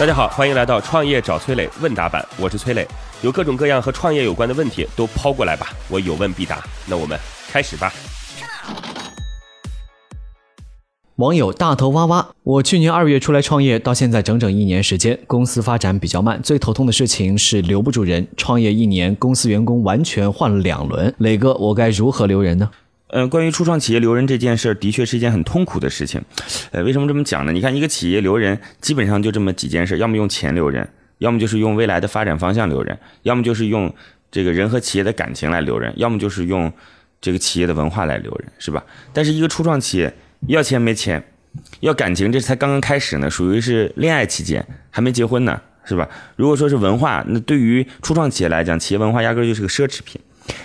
大家好，欢迎来到创业找崔磊问答版，我是崔磊，有各种各样和创业有关的问题都抛过来吧，我有问必答。那我们开始吧。网友大头蛙蛙，我去年二月出来创业，到现在整整一年时间，公司发展比较慢，最头痛的事情是留不住人。创业一年，公司员工完全换了两轮，磊哥，我该如何留人呢？嗯，关于初创企业留人这件事，的确是一件很痛苦的事情。呃，为什么这么讲呢？你看，一个企业留人，基本上就这么几件事：要么用钱留人，要么就是用未来的发展方向留人，要么就是用这个人和企业的感情来留人，要么就是用这个企业的文化来留人，是吧？但是一个初创企业。要钱没钱，要感情，这才刚刚开始呢，属于是恋爱期间，还没结婚呢，是吧？如果说是文化，那对于初创企业来讲，企业文化压根就是个奢侈品。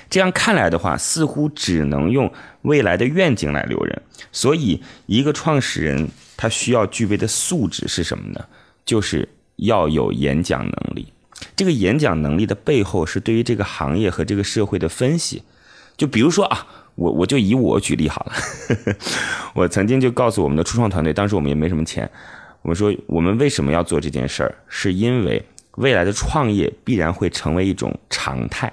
这样看来的话，似乎只能用未来的愿景来留人。所以，一个创始人他需要具备的素质是什么呢？就是要有演讲能力。这个演讲能力的背后是对于这个行业和这个社会的分析。就比如说啊。我我就以我举例好了，我曾经就告诉我们的初创团队，当时我们也没什么钱，我说我们为什么要做这件事儿，是因为未来的创业必然会成为一种常态，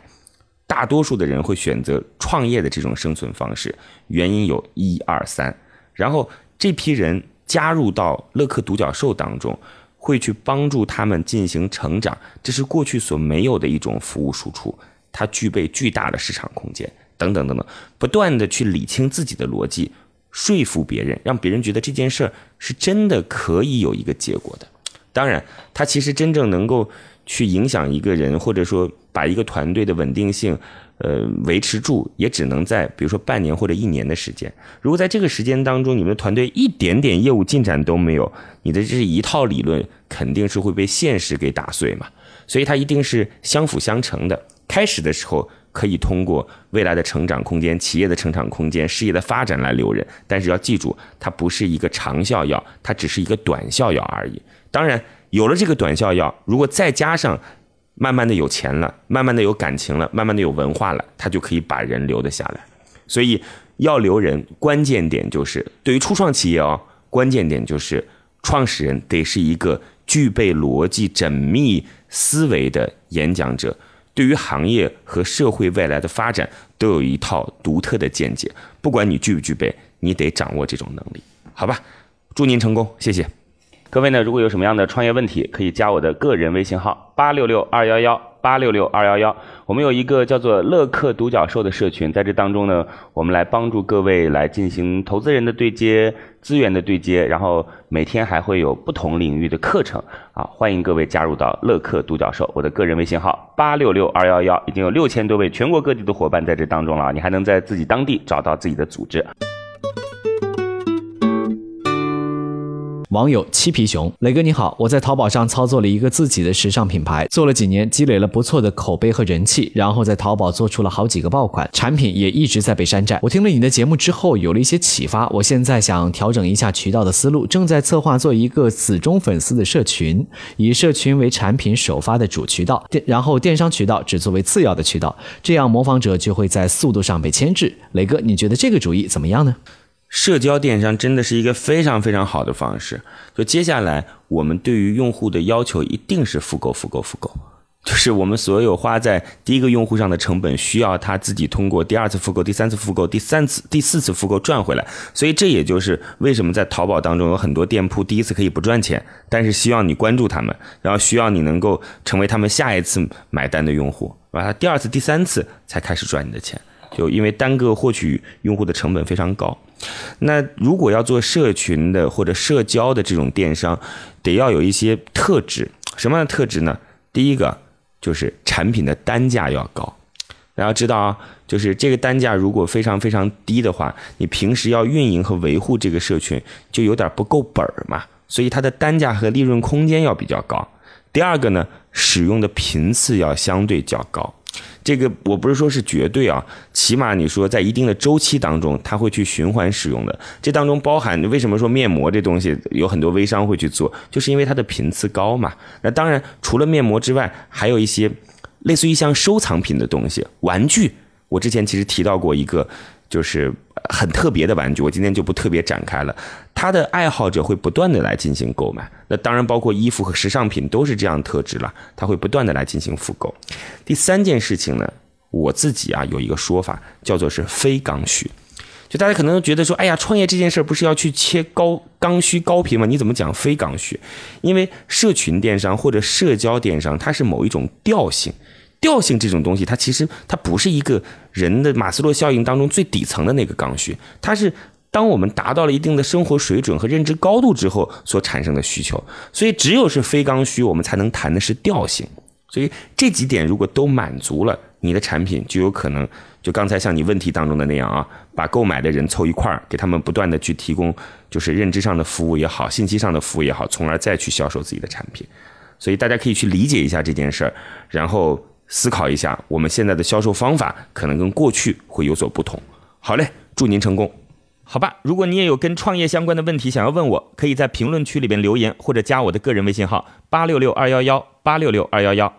大多数的人会选择创业的这种生存方式，原因有一二三，然后这批人加入到乐客独角兽当中，会去帮助他们进行成长，这是过去所没有的一种服务输出，它具备巨大的市场空间。等等等等，不断的去理清自己的逻辑，说服别人，让别人觉得这件事儿是真的可以有一个结果的。当然，他其实真正能够去影响一个人，或者说把一个团队的稳定性，呃，维持住，也只能在比如说半年或者一年的时间。如果在这个时间当中，你们的团队一点点业务进展都没有，你的这一套理论肯定是会被现实给打碎嘛。所以它一定是相辅相成的。开始的时候。可以通过未来的成长空间、企业的成长空间、事业的发展来留人，但是要记住，它不是一个长效药，它只是一个短效药而已。当然，有了这个短效药，如果再加上慢慢的有钱了，慢慢的有感情了，慢慢的有文化了，他就可以把人留得下来。所以要留人，关键点就是对于初创企业哦，关键点就是创始人得是一个具备逻辑缜密思维的演讲者。对于行业和社会未来的发展，都有一套独特的见解。不管你具不具备，你得掌握这种能力，好吧？祝您成功，谢谢。各位呢，如果有什么样的创业问题，可以加我的个人微信号八六六二幺幺八六六二幺幺。我们有一个叫做乐客独角兽的社群，在这当中呢，我们来帮助各位来进行投资人的对接、资源的对接，然后每天还会有不同领域的课程啊，欢迎各位加入到乐客独角兽。我的个人微信号八六六二幺幺，已经有六千多位全国各地的伙伴在这当中了，你还能在自己当地找到自己的组织。网友七皮熊，磊哥你好，我在淘宝上操作了一个自己的时尚品牌，做了几年，积累了不错的口碑和人气，然后在淘宝做出了好几个爆款，产品也一直在被山寨。我听了你的节目之后，有了一些启发，我现在想调整一下渠道的思路，正在策划做一个死忠粉丝的社群，以社群为产品首发的主渠道，电然后电商渠道只作为次要的渠道，这样模仿者就会在速度上被牵制。磊哥，你觉得这个主意怎么样呢？社交电商真的是一个非常非常好的方式。就接下来，我们对于用户的要求一定是复购、复购、复购，就是我们所有花在第一个用户上的成本，需要他自己通过第二次复购、第三次复购、第三次、第四次复购赚回来。所以这也就是为什么在淘宝当中有很多店铺第一次可以不赚钱，但是希望你关注他们，然后需要你能够成为他们下一次买单的用户，把他第二次、第三次才开始赚你的钱。就因为单个获取用户的成本非常高，那如果要做社群的或者社交的这种电商，得要有一些特质。什么样的特质呢？第一个就是产品的单价要高。大家知道啊，就是这个单价如果非常非常低的话，你平时要运营和维护这个社群就有点不够本儿嘛。所以它的单价和利润空间要比较高。第二个呢，使用的频次要相对较高。这个我不是说是绝对啊，起码你说在一定的周期当中，它会去循环使用的。这当中包含为什么说面膜这东西有很多微商会去做，就是因为它的频次高嘛。那当然，除了面膜之外，还有一些类似于像收藏品的东西，玩具。我之前其实提到过一个。就是很特别的玩具，我今天就不特别展开了。它的爱好者会不断的来进行购买，那当然包括衣服和时尚品都是这样特质了，他会不断的来进行复购。第三件事情呢，我自己啊有一个说法叫做是非刚需。就大家可能觉得说，哎呀，创业这件事儿不是要去切高刚需高频吗？你怎么讲非刚需？因为社群电商或者社交电商，它是某一种调性，调性这种东西，它其实它不是一个人的马斯洛效应当中最底层的那个刚需，它是当我们达到了一定的生活水准和认知高度之后所产生的需求。所以只有是非刚需，我们才能谈的是调性。所以这几点如果都满足了，你的产品就有可能。就刚才像你问题当中的那样啊，把购买的人凑一块儿，给他们不断的去提供，就是认知上的服务也好，信息上的服务也好，从而再去销售自己的产品。所以大家可以去理解一下这件事儿，然后思考一下，我们现在的销售方法可能跟过去会有所不同。好嘞，祝您成功。好吧，如果你也有跟创业相关的问题想要问我，可以在评论区里边留言，或者加我的个人微信号八六六二幺幺八六六二幺幺。